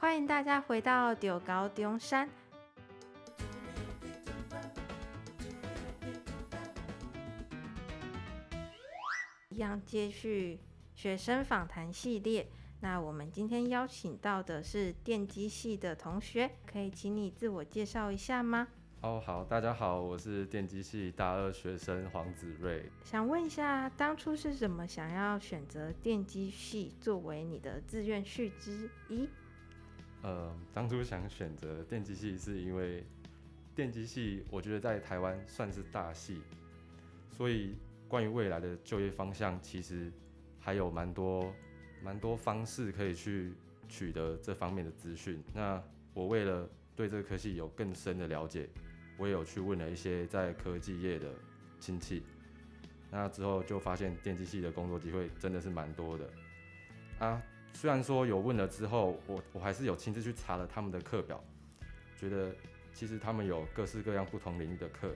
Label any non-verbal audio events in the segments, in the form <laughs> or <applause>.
欢迎大家回到中猴中山，一样接续学生访谈系列。那我们今天邀请到的是电机系的同学，可以请你自我介绍一下吗？哦，好，大家好，我是电机系大二学生黄子睿。想问一下，当初是怎么想要选择电机系作为你的志愿序之一？呃，当初想选择电机系，是因为电机系我觉得在台湾算是大系，所以关于未来的就业方向，其实还有蛮多。蛮多方式可以去取得这方面的资讯。那我为了对这个科系有更深的了解，我也有去问了一些在科技业的亲戚。那之后就发现电机系的工作机会真的是蛮多的。虽然说有问了之后，我我还是有亲自去查了他们的课表，觉得其实他们有各式各样不同领域的课，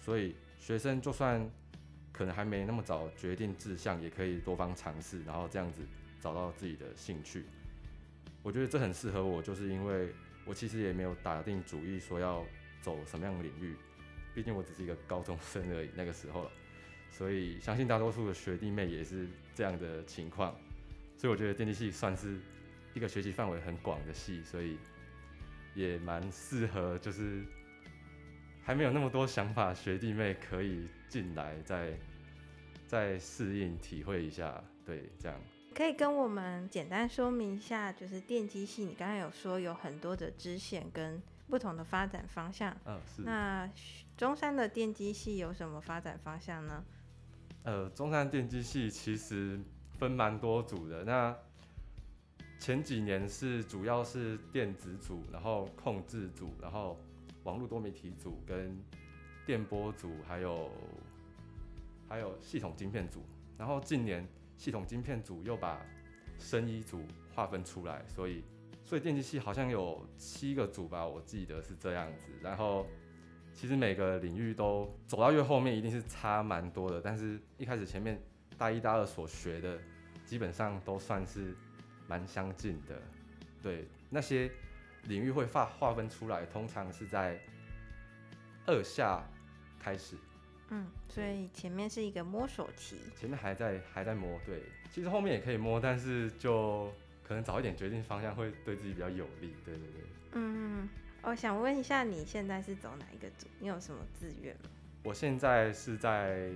所以学生就算可能还没那么早决定志向，也可以多方尝试，然后这样子。找到自己的兴趣，我觉得这很适合我，就是因为我其实也没有打定主意说要走什么样的领域，毕竟我只是一个高中生而已，那个时候了，所以相信大多数的学弟妹也是这样的情况，所以我觉得电机系算是一个学习范围很广的系，所以也蛮适合，就是还没有那么多想法学弟妹可以进来再再适应体会一下，对，这样。可以跟我们简单说明一下，就是电机系，你刚才有说有很多的支线跟不同的发展方向。嗯，是。那中山的电机系有什么发展方向呢？呃，中山电机系其实分蛮多组的。那前几年是主要是电子组，然后控制组，然后网络多媒体组跟电波组，还有还有系统晶片组，然后近年。系统晶片组又把生医组划分出来，所以所以电机系好像有七个组吧，我记得是这样子。然后其实每个领域都走到越后面一定是差蛮多的，但是一开始前面大一大二所学的基本上都算是蛮相近的。对，那些领域会划划分出来，通常是在二下开始。嗯，所以前面是一个摸索期，前面还在还在摸，对，其实后面也可以摸，但是就可能早一点决定方向会对自己比较有利，对对对。嗯，我想问一下，你现在是走哪一个组？你有什么志愿吗？我现在是在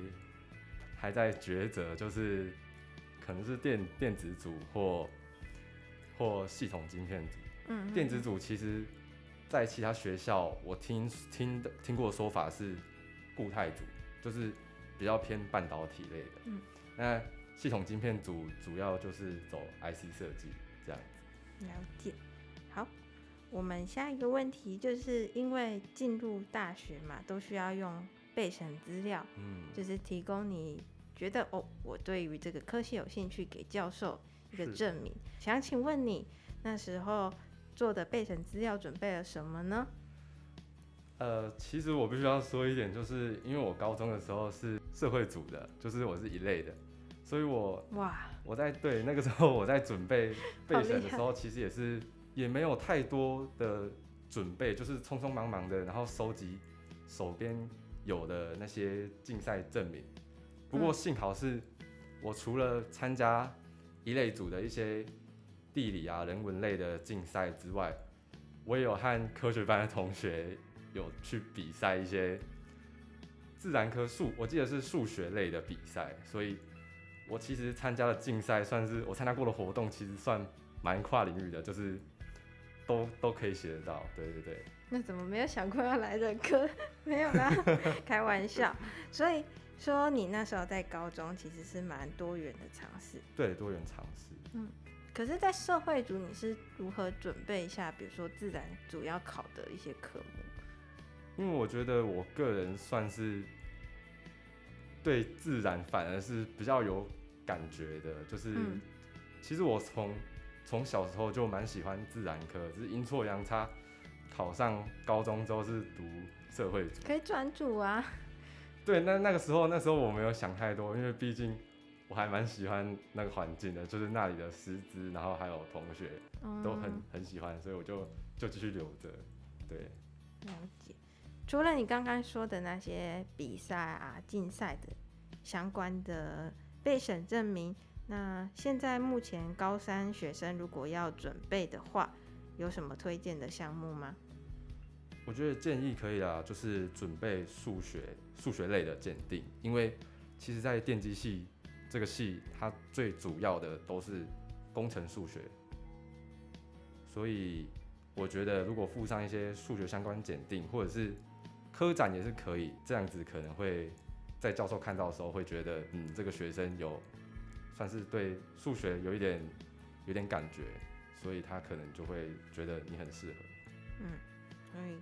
还在抉择，就是可能是电电子组或或系统晶片组。嗯，电子组其实，在其他学校我听听的听过的说法是固态组。就是比较偏半导体类的，嗯，那系统晶片组主要就是走 IC 设计这样子。了解。好，我们下一个问题就是因为进入大学嘛，都需要用备审资料，嗯，就是提供你觉得哦，我对于这个科系有兴趣，给教授一个证明。想请问你那时候做的备审资料准备了什么呢？呃，其实我必须要说一点，就是因为我高中的时候是社会组的，就是我是一类的，所以我哇，我在对那个时候我在准备备审的时候，其实也是也没有太多的准备，就是匆匆忙忙的，然后收集手边有的那些竞赛证明。不过幸好是我除了参加一类组的一些地理啊、人文类的竞赛之外，我也有和科学班的同学。有去比赛一些自然科数，我记得是数学类的比赛，所以我其实参加的竞赛算是我参加过的活动，其实算蛮跨领域的，就是都都可以写得到。对对对。<laughs> 那怎么没有想过要来这科？没有啦，<laughs> <laughs> 开玩笑。所以说你那时候在高中其实是蛮多元的尝试。对，多元尝试。嗯。可是，在社会组你是如何准备一下，比如说自然主要考的一些科目？因为我觉得我个人算是对自然反而是比较有感觉的，就是其实我从从小时候就蛮喜欢自然科，只是阴错阳差考上高中之后是读社会组，可以转组啊。对，那那个时候那时候我没有想太多，因为毕竟我还蛮喜欢那个环境的，就是那里的师资，然后还有同学都很、嗯、很喜欢，所以我就就继续留着。对，了解。除了你刚刚说的那些比赛啊、竞赛的相关的备审证明，那现在目前高三学生如果要准备的话，有什么推荐的项目吗？我觉得建议可以啦，就是准备数学、数学类的鉴定，因为其实，在电机系这个系，它最主要的都是工程数学，所以我觉得如果附上一些数学相关鉴定，或者是科展也是可以，这样子可能会在教授看到的时候会觉得，嗯，这个学生有算是对数学有一点有点感觉，所以他可能就会觉得你很适合。嗯，所以。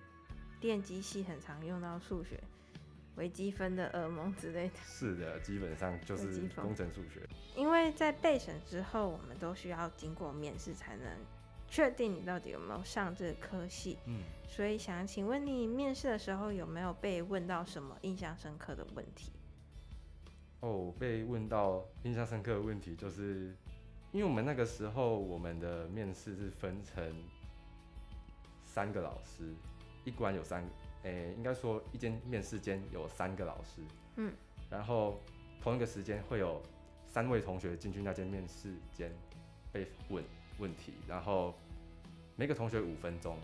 电机系很常用到数学，微积分的噩梦之类的。是的，基本上就是工程数学。因为在备审之后，我们都需要经过面试才能确定你到底有没有上这个科系。嗯，所以想请问你，面试的时候有没有被问到什么印象深刻的问题？哦，被问到印象深刻的问题，就是因为我们那个时候我们的面试是分成三个老师。一关有三个，诶、欸，应该说一间面试间有三个老师，嗯，然后同一个时间会有三位同学进去那间面试间被问问题，然后每个同学五分钟，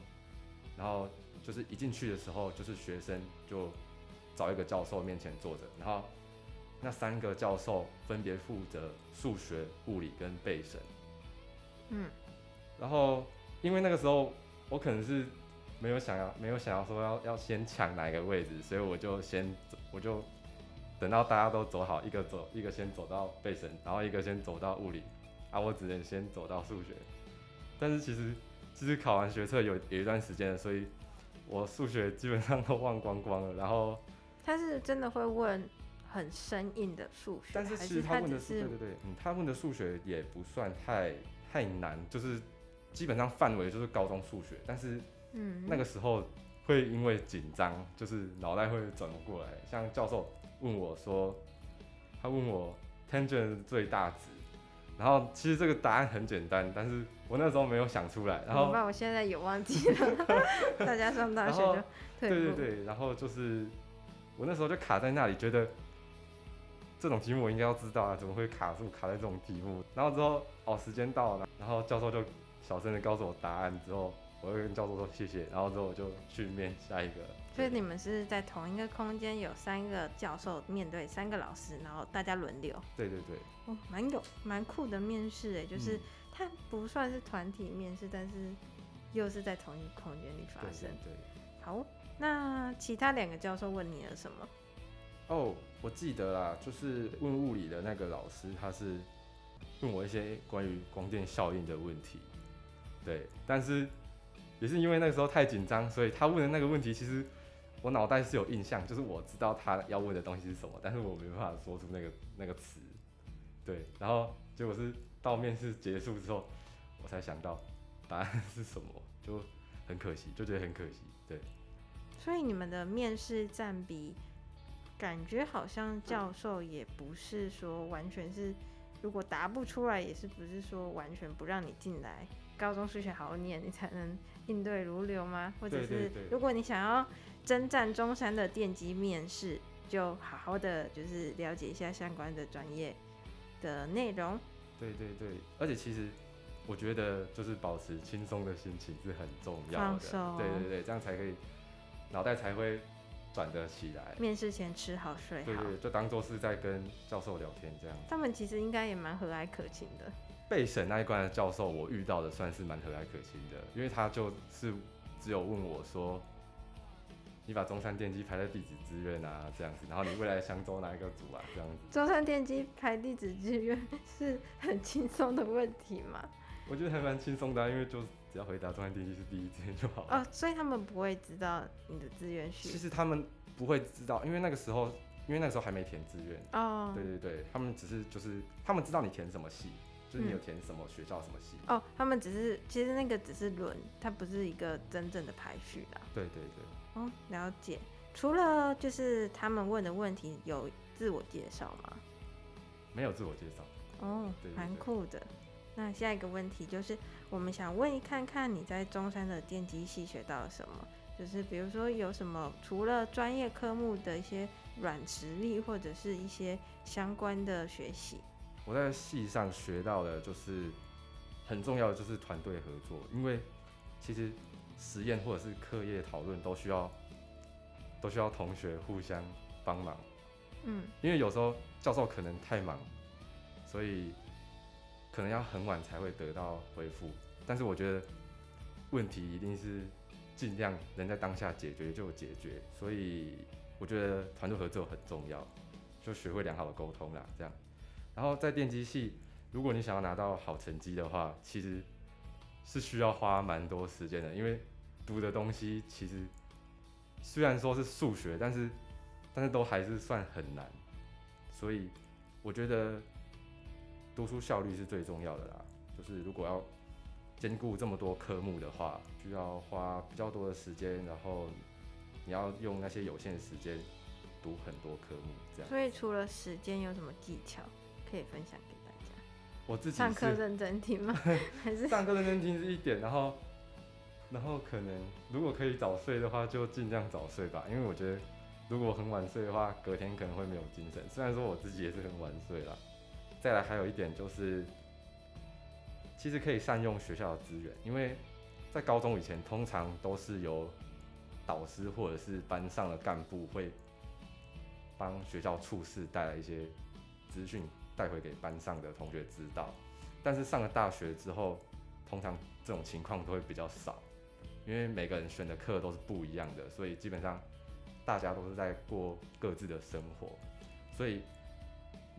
然后就是一进去的时候，就是学生就找一个教授面前坐着，然后那三个教授分别负责数学、物理跟背审，嗯，然后因为那个时候我可能是。没有想要，没有想要说要要先抢哪个位置，所以我就先，我就等到大家都走好，一个走，一个先走到背审，然后一个先走到物理，啊，我只能先走到数学。但是其实，其实考完学测有有一段时间了，所以我数学基本上都忘光光了。然后他是真的会问很生硬的数学，但是其实他问的是，对对对，嗯，他问的数学也不算太太难，就是基本上范围就是高中数学，但是。嗯，那个时候会因为紧张，就是脑袋会转不过来。像教授问我说，他问我 tangent 最大值，然后其实这个答案很简单，但是我那时候没有想出来。然后，我现在也忘记了。大家上大学就对对对，然后就是我那时候就卡在那里，觉得这种题目我应该要知道啊，怎么会卡住卡在这种题目？然后之后哦，时间到了，然后教授就小声的告诉我答案之后。我会跟教授说谢谢，然后之后我就去面下一个。所以你们是在同一个空间，有三个教授面对三个老师，然后大家轮流。对对对。哦，蛮有蛮酷的面试哎，就是它不算是团体面试，但是又是在同一个空间里发生。对，对，对。好，那其他两个教授问你了什么？哦，我记得啦，就是问物理的那个老师，他是问我一些关于光电效应的问题。对，但是。也是因为那个时候太紧张，所以他问的那个问题，其实我脑袋是有印象，就是我知道他要问的东西是什么，但是我没办法说出那个那个词。对，然后结果是到面试结束之后，我才想到答案是什么，就很可惜，就觉得很可惜。对。所以你们的面试占比，感觉好像教授也不是说完全是，如果答不出来，也是不是说完全不让你进来。高中数学好好念，你才能应对如流吗？或者是如果你想要征战中山的电机面试，就好好的就是了解一下相关的专业的内容。对对对，而且其实我觉得就是保持轻松的心情是很重要的。放松。对对对，这样才可以脑袋才会转得起来。面试前吃好睡好。对，对对，就当做是在跟教授聊天这样。他们其实应该也蛮和蔼可亲的。备审那一关的教授，我遇到的算是蛮和蔼可亲的，因为他就是只有问我说：“你把中山电机排在第几志愿啊？”这样子，然后你未来想走哪一个组啊？这样子。中山电机排第几志愿 <laughs> 是很轻松的问题吗？我觉得还蛮轻松的，因为就只要回答中山电机是第一志愿就好了。哦，所以他们不会知道你的志愿序。其实他们不会知道，因为那个时候，因为那个时候还没填志愿。哦。对对对，他们只是就是他们知道你填什么系。就是你有填什么学校什么系？哦，他们只是其实那个只是轮，它不是一个真正的排序啦。对对对。哦，了解。除了就是他们问的问题有自我介绍吗？没有自我介绍。哦，蛮酷的。那下一个问题就是，我们想问一看看你在中山的电机系学到了什么？就是比如说有什么除了专业科目的一些软实力，或者是一些相关的学习。我在戏上学到的就是很重要的就是团队合作，因为其实实验或者是课业讨论都需要都需要同学互相帮忙。嗯，因为有时候教授可能太忙，所以可能要很晚才会得到回复。但是我觉得问题一定是尽量能在当下解决就解决，所以我觉得团队合作很重要，就学会良好的沟通啦。这样，然后在电机系，如果你想要拿到好成绩的话，其实是需要花蛮多时间的，因为读的东西其实虽然说是数学，但是但是都还是算很难，所以我觉得读书效率是最重要的啦。就是如果要兼顾这么多科目的话，需要花比较多的时间，然后你要用那些有限的时间读很多科目，这样。所以除了时间，有什么技巧可以分享给大家？我自己上课认真听吗？<laughs> 还是上课认真听是一点，然后然后可能如果可以早睡的话，就尽量早睡吧，因为我觉得。如果很晚睡的话，隔天可能会没有精神。虽然说我自己也是很晚睡啦。再来还有一点就是，其实可以善用学校的资源，因为在高中以前，通常都是由导师或者是班上的干部会帮学校处事带来一些资讯带回给班上的同学知道。但是上了大学之后，通常这种情况都会比较少，因为每个人选的课都是不一样的，所以基本上。大家都是在过各自的生活，所以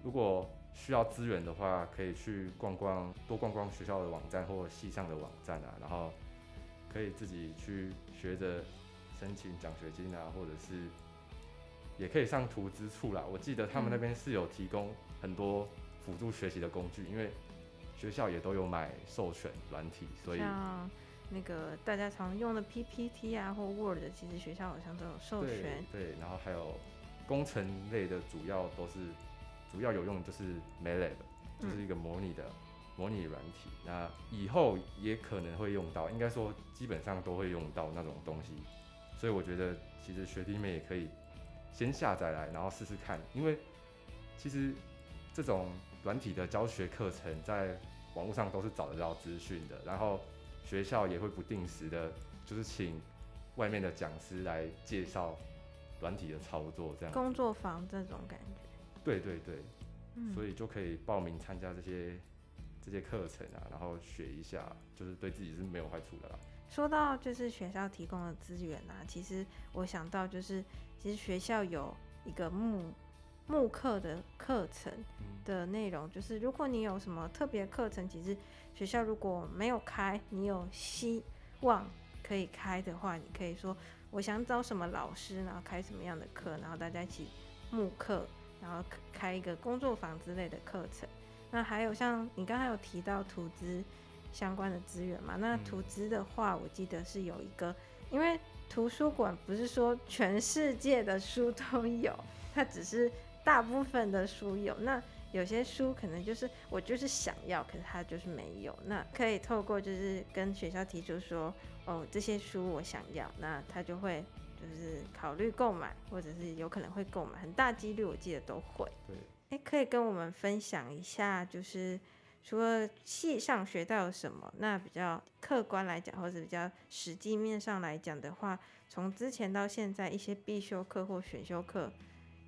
如果需要资源的话，可以去逛逛，多逛逛学校的网站或系上的网站啊，然后可以自己去学着申请奖学金啊，或者是也可以上图资处啦。我记得他们那边是有提供很多辅助学习的工具，因为学校也都有买授权软体，所以像。那个大家常用的 PPT 啊，或 Word，其实学校好像都有授权。对，对，然后还有工程类的，主要都是主要有用的就是 MATLAB，就是一个模拟的、嗯、模拟软体。那以后也可能会用到，应该说基本上都会用到那种东西。所以我觉得其实学弟妹也可以先下载来，然后试试看，因为其实这种软体的教学课程在网络上都是找得到资讯的，然后。学校也会不定时的，就是请外面的讲师来介绍软体的操作，这样工作坊这种感觉。对对对，嗯、所以就可以报名参加这些这些课程啊，然后学一下，就是对自己是没有坏处的啦。说到就是学校提供的资源啊，其实我想到就是，其实学校有一个慕慕课的课程的内容，就是如果你有什么特别课程，其实。学校如果没有开，你有希望可以开的话，你可以说我想找什么老师，然后开什么样的课，然后大家一起慕课，然后开一个工作坊之类的课程。那还有像你刚才有提到图资相关的资源嘛？那图资的话，我记得是有一个，因为图书馆不是说全世界的书都有，它只是大部分的书有。那有些书可能就是我就是想要，可是他就是没有。那可以透过就是跟学校提出说，哦，这些书我想要，那他就会就是考虑购买，或者是有可能会购买，很大几率我记得都会。对，哎，可以跟我们分享一下，就是除了系上学到有什么，那比较客观来讲，或者比较实际面上来讲的话，从之前到现在一些必修课或选修课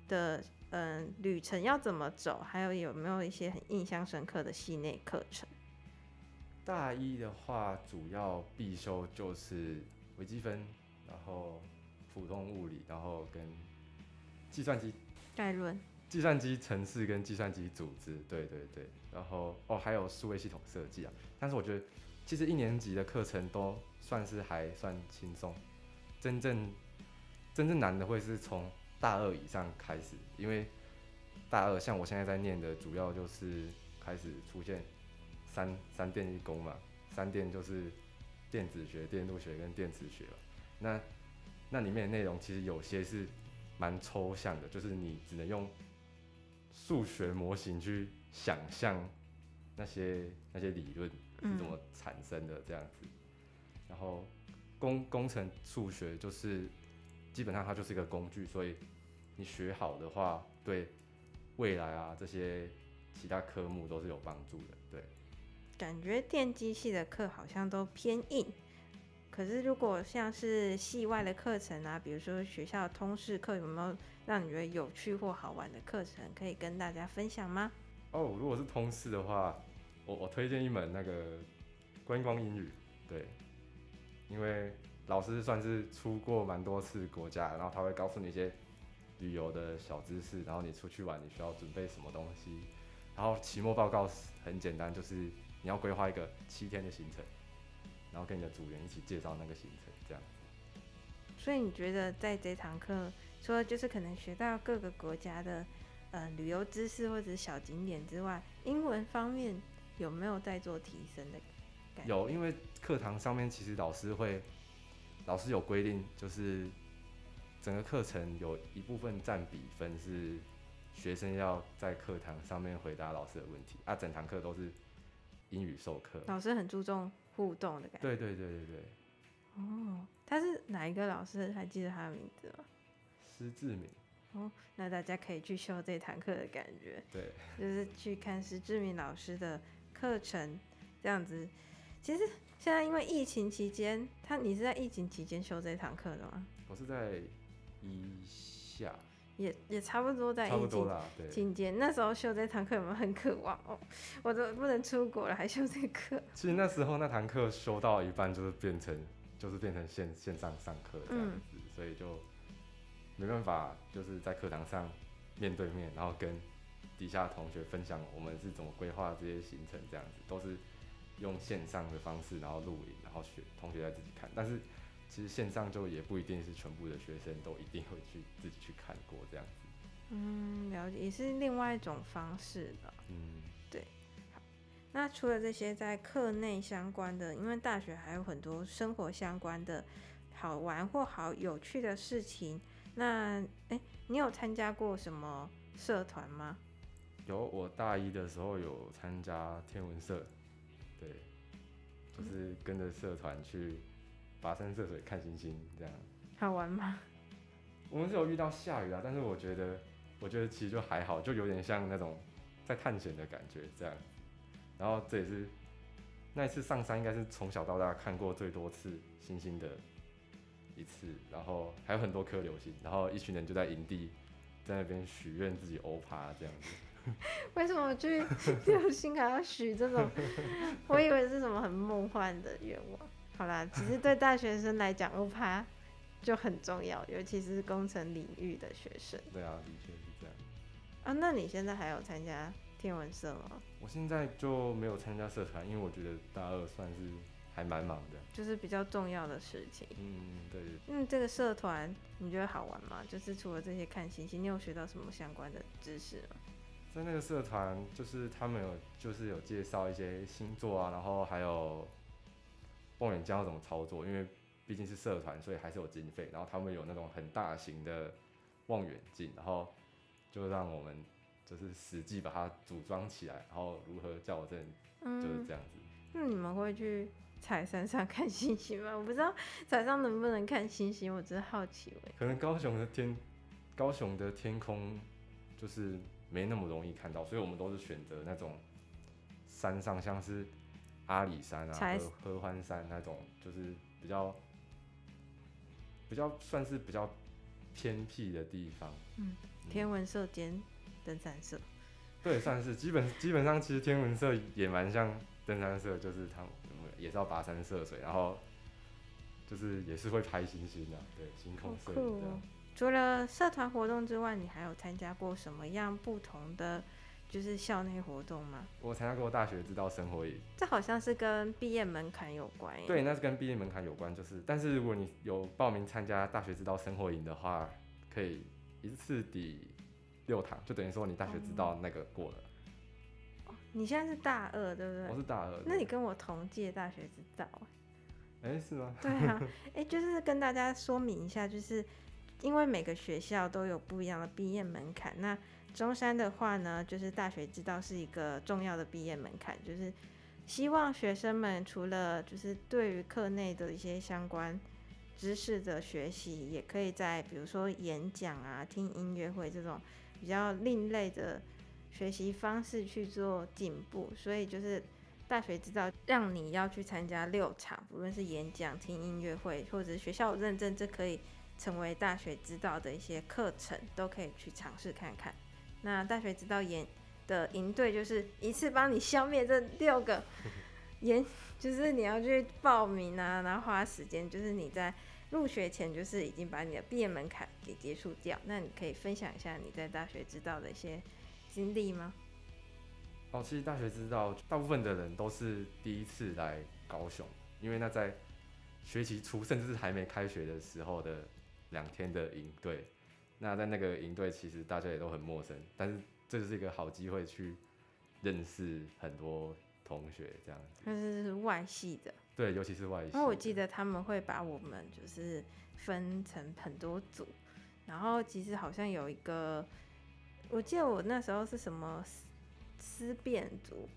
的。嗯，旅程要怎么走？还有有没有一些很印象深刻的系内课程？大一的话，主要必修就是微积分，然后普通物理，然后跟计算机概论、计算机程式跟计算机组织，对对对。然后哦，还有数位系统设计啊。但是我觉得，其实一年级的课程都算是还算轻松，真正真正难的会是从。大二以上开始，因为大二像我现在在念的，主要就是开始出现三三电一工嘛，三电就是电子学、电路学跟电磁学。那那里面的内容其实有些是蛮抽象的，就是你只能用数学模型去想象那些那些理论是怎么产生的这样子。然后工工程数学就是基本上它就是一个工具，所以你学好的话，对未来啊这些其他科目都是有帮助的。对，感觉电机系的课好像都偏硬。可是，如果像是系外的课程啊，比如说学校通识课，有没有让你觉得有趣或好玩的课程可以跟大家分享吗？哦，如果是通识的话，我我推荐一门那个观光英语，对，因为老师算是出过蛮多次国家，然后他会告诉你一些旅游的小知识，然后你出去玩你需要准备什么东西，然后期末报告很简单，就是你要规划一个七天的行程。然后跟你的组员一起介绍那个行程，这样。所以你觉得在这堂课，除了就是可能学到各个国家的呃旅游知识或者小景点之外，英文方面有没有在做提升的感觉？有，因为课堂上面其实老师会，老师有规定，就是整个课程有一部分占比分是学生要在课堂上面回答老师的问题，啊，整堂课都是英语授课。老师很注重。互动的感觉。对对对对对。哦，他是哪一个老师？还记得他的名字吗？施志明。哦，那大家可以去修这堂课的感觉。对。就是去看施志明老师的课程，这样子。其实现在因为疫情期间，他你是在疫情期间修这堂课的吗？我是在一下。也也差不多在疫情期间，那时候修这堂课有没有很渴望哦？<laughs> 我都不能出国了，还修这课。其实那时候那堂课修到一半，就是变成就是变成线线上上课这样子，嗯，所以就没办法，就是在课堂上面对面，然后跟底下同学分享我们是怎么规划这些行程，这样子都是用线上的方式，然后录影，然后学同学在自己看，但是。其实线上就也不一定是全部的学生都一定会去自己去看过这样子。嗯，了解，也是另外一种方式的。嗯，对。好，那除了这些在课内相关的，因为大学还有很多生活相关的好玩或好有趣的事情。那，哎，你有参加过什么社团吗？有，我大一的时候有参加天文社，对，就是跟着社团去。跋山涉水看星星，这样好玩吗？我们是有遇到下雨啊，但是我觉得，我觉得其实就还好，就有点像那种在探险的感觉这样。然后这也是那一次上山，应该是从小到大看过最多次星星的一次。然后还有很多颗流星，然后一群人就在营地在那边许愿自己欧趴这样子。<laughs> 为什么去流星还要许这种？<laughs> 我以为是什么很梦幻的愿望。好啦，其实对大学生来讲，欧趴就很重要，尤其是工程领域的学生。对啊，的确是这样。啊，那你现在还有参加天文社吗？我现在就没有参加社团，因为我觉得大二算是还蛮忙的。就是比较重要的事情。嗯，对。嗯，这个社团你觉得好玩吗？就是除了这些看星星，你有学到什么相关的知识吗？在那个社团，就是他们有就是有介绍一些星座啊，然后还有。望远镜要怎么操作？因为毕竟是社团，所以还是有经费。然后他们有那种很大型的望远镜，然后就让我们就是实际把它组装起来，然后如何校正，就是这样子。那、嗯、你们会去采山上 <laughs> 看星星吗？我不知道采上能不能看星星，我只是好奇。可能高雄的天，高雄的天空就是没那么容易看到，所以我们都是选择那种山上，像是。阿里山啊，合合欢山那种，就是比较比较算是比较偏僻的地方。嗯，天文社兼登山社。对，算是基本基本上，其实天文社也蛮像登山社，就是他们也是要跋山涉水，然后就是也是会拍星星的，对，星空摄影的。除了社团活动之外，你还有参加过什么样不同的？就是校内活动吗？我参加过大学之道生活营，这好像是跟毕业门槛有关。对，那是跟毕业门槛有关，就是，但是如果你有报名参加大学之道生活营的话，可以一次抵六堂，就等于说你大学之道那个过了。哦，你现在是大二，对不对？我是大二。那你跟我同届大学之道。哎，是吗？对啊，哎，就是跟大家说明一下，就是。因为每个学校都有不一样的毕业门槛，那中山的话呢，就是大学之道是一个重要的毕业门槛，就是希望学生们除了就是对于课内的一些相关知识的学习，也可以在比如说演讲啊、听音乐会这种比较另类的学习方式去做进步。所以就是大学之道让你要去参加六场，不论是演讲、听音乐会，或者是学校认证，这可以成为大学之道的一些课程，都可以去尝试看看。那大学之道演的营队就是一次帮你消灭这六个 <laughs> 研，就是你要去报名啊，然后花时间，就是你在入学前就是已经把你的毕业门槛给结束掉。那你可以分享一下你在大学之道的一些经历吗？哦，其实大学之道大部分的人都是第一次来高雄，因为那在学期初甚至是还没开学的时候的两天的营队。那在那个营队，其实大家也都很陌生，但是这就是一个好机会去认识很多同学，这样子。但是是外系的。对，尤其是外系。因为我记得他们会把我们就是分成很多组，然后其实好像有一个，我记得我那时候是什么思思辨组，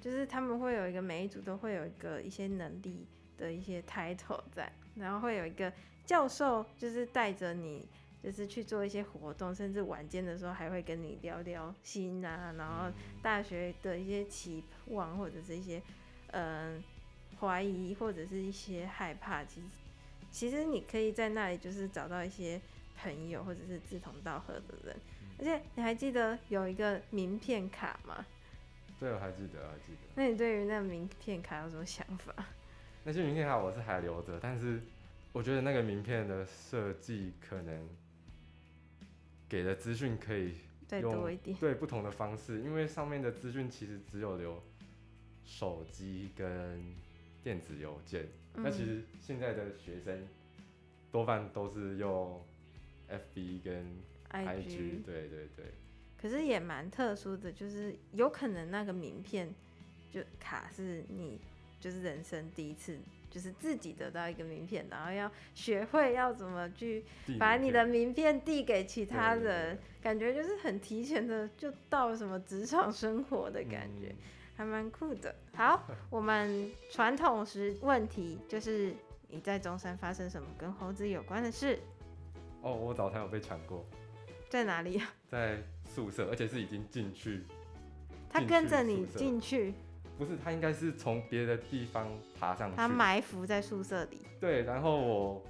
就是他们会有一个每一组都会有一个一些能力的一些 title 在，然后会有一个教授就是带着你。就是去做一些活动，甚至晚间的时候还会跟你聊聊心啊，然后大学的一些期望或者是一些嗯怀疑或者是一些害怕，其实其实你可以在那里就是找到一些朋友或者是志同道合的人，而且你还记得有一个名片卡吗？对，我还记得，还记得。那你对于那个名片卡有什么想法？那些名片卡我是还留着，但是我觉得那个名片的设计可能。给的资讯可以再多一点，对不同的方式，因为上面的资讯其实只有留手机跟电子邮件，那、嗯、其实现在的学生多半都是用 FB 跟 IG，, IG 对对对。可是也蛮特殊的，就是有可能那个名片就卡是你就是人生第一次。就是自己得到一个名片，然后要学会要怎么去把你的名片递给其他人，感觉就是很提前的就到什么职场生活的感觉，还蛮酷的。好，<laughs> 我们传统时问题就是你在中山发生什么跟猴子有关的事？哦，我早餐有被抢过，在哪里啊？在宿舍，而且是已经进去。他跟着你进去。不是，他应该是从别的地方爬上去。他埋伏在宿舍里。对，然后我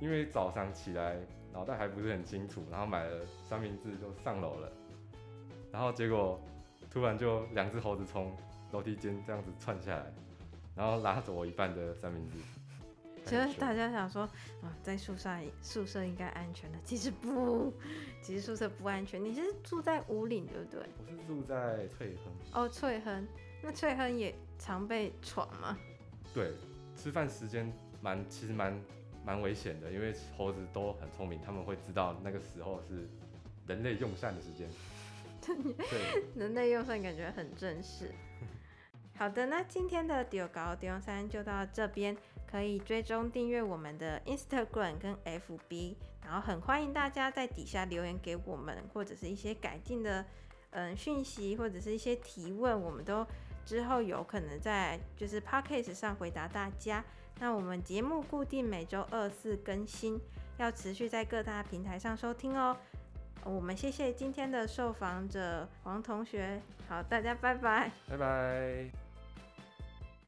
因为早上起来脑袋还不是很清楚，然后买了三明治就上楼了，然后结果突然就两只猴子从楼梯间这样子窜下来，然后拉走我一半的三明治。其实大家想说啊，在宿舍宿舍应该安全的，其实不，其实宿舍不安全。你是住在五岭对不对？我是住在翠亨。哦，翠亨。那翠亨也常被闯吗？对，吃饭时间蛮其实蛮蛮危险的，因为猴子都很聪明，他们会知道那个时候是人类用膳的时间。<laughs> 对，人类用膳感觉很正式。<laughs> 好的，那今天的中猴中山就到这边，可以追踪订阅我们的 Instagram 跟 FB，然后很欢迎大家在底下留言给我们，或者是一些改进的嗯讯息，或者是一些提问，我们都。之后有可能在就是 p a c k a g e 上回答大家。那我们节目固定每周二四更新，要持续在各大平台上收听哦。我们谢谢今天的受访者王同学，好，大家拜拜，拜拜。